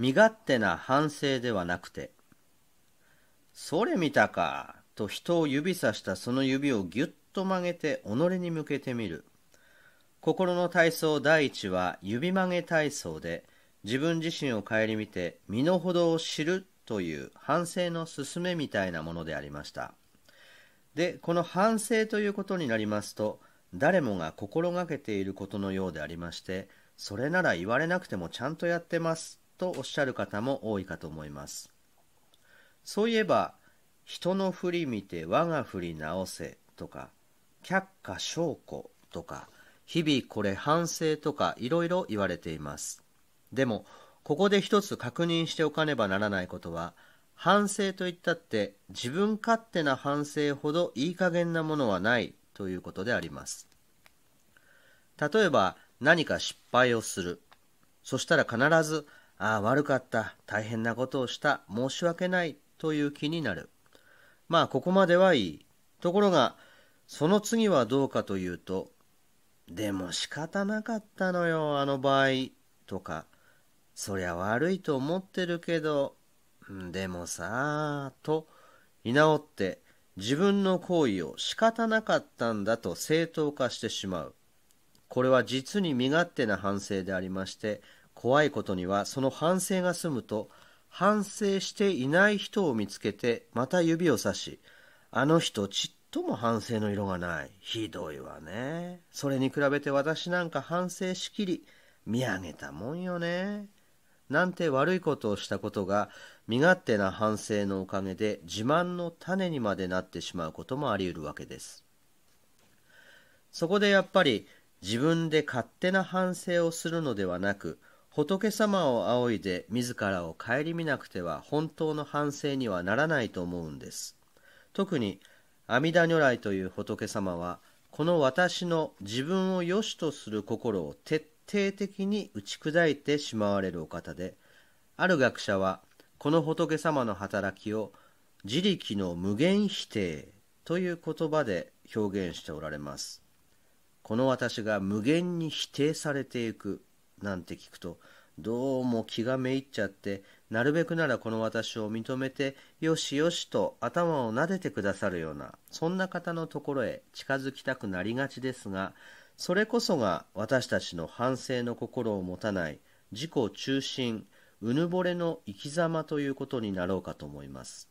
身勝手な反省ではなくて、それ見たか、と人を指さしたその指をぎゅっと曲げて己に向けてみる。心の体操第一は指曲げ体操で、自分自身を顧みて身の程を知るという反省の勧めみたいなものでありました。で、この反省ということになりますと、誰もが心がけていることのようでありまして、それなら言われなくてもちゃんとやってますとおっしゃる方も多いかと思います。そういえば、人の振り見て我が振り直せとか、却下証拠とか、日々これ反省とかいろいろ言われています。でも、ここで一つ確認しておかねばならないことは、反省といったって自分勝手な反省ほどいい加減なものはないということであります。例えば何か失敗をする。そしたら必ず、ああ、悪かった、大変なことをした、申し訳ないという気になる。まあ、ここまではいい。ところが、その次はどうかというと、でも仕方なかったのよ、あの場合、とか、そりゃ悪いと思ってるけど、でもさ、と、居直って自分の行為を仕方なかったんだと正当化してしまう。これは実に身勝手な反省でありまして、怖いことにはその反省が済むと、反省していない人を見つけて、また指をさし、あの人ちっとも反省の色がない。ひどいわね。それに比べて私なんか反省しきり、見上げたもんよね。なんて悪いことをしたことが身勝手な反省のおかげで自慢の種にまでなってしまうこともあり得るわけです。そこでやっぱり自分で勝手な反省をするのではなく仏様を仰いで自らを顧みなくては本当の反省にはならないと思うんです。特に阿弥陀如来という仏様はこの私の自分を良しとする心を徹底的に打ち砕いてしまわれるお方である学者はこの仏様の働きを自力の無限否定という言葉で表現しておられますこの私が無限に否定されていくなんて聞くとどうも気がめいっちゃってなるべくならこの私を認めてよしよしと頭を撫でてくださるようなそんな方のところへ近づきたくなりがちですがそれこそが私たちの反省の心を持たない自己中心うぬぼれの生き様ということになろうかと思います。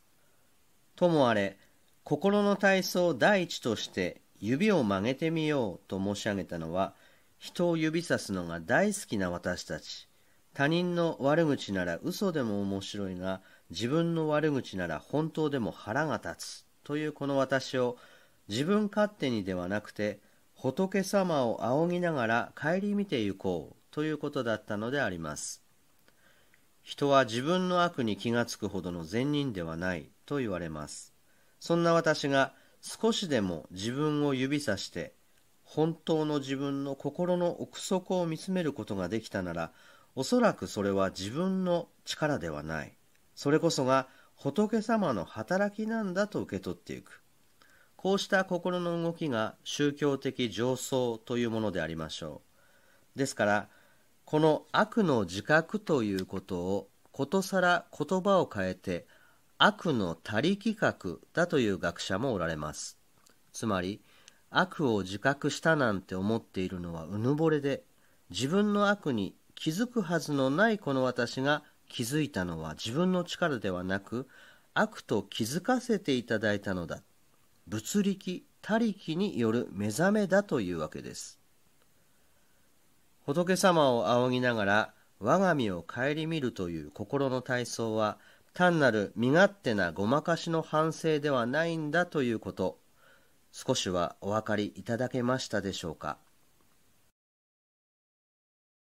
ともあれ心の体操第一として指を曲げてみようと申し上げたのは人を指さすのが大好きな私たち他人の悪口なら嘘でも面白いが自分の悪口なら本当でも腹が立つというこの私を自分勝手にではなくて仏様を仰ぎながら顧みてゆこうということだったのであります。人は自分の悪に気がつくほどの善人ではないと言われます。そんな私が少しでも自分を指さして本当の自分の心の奥底を見つめることができたならおそらくそれは自分の力ではない。それこそが仏様の働きなんだと受け取っていく。こうした心の動きが宗教的上層というものでありましょう。ですから、この悪の自覚ということをことさら言葉を変えて悪の他力学だという学者もおられます。つまり、悪を自覚したなんて思っているのはうぬぼれで、自分の悪に気づくはずのないこの私が気づいたのは自分の力ではなく、悪と気づかせていただいたのだ。物力他力による目覚めだというわけです仏様を仰ぎながら我が身を顧みるという心の体操は単なる身勝手なごまかしの反省ではないんだということ少しはお分かりいただけましたでしょうか？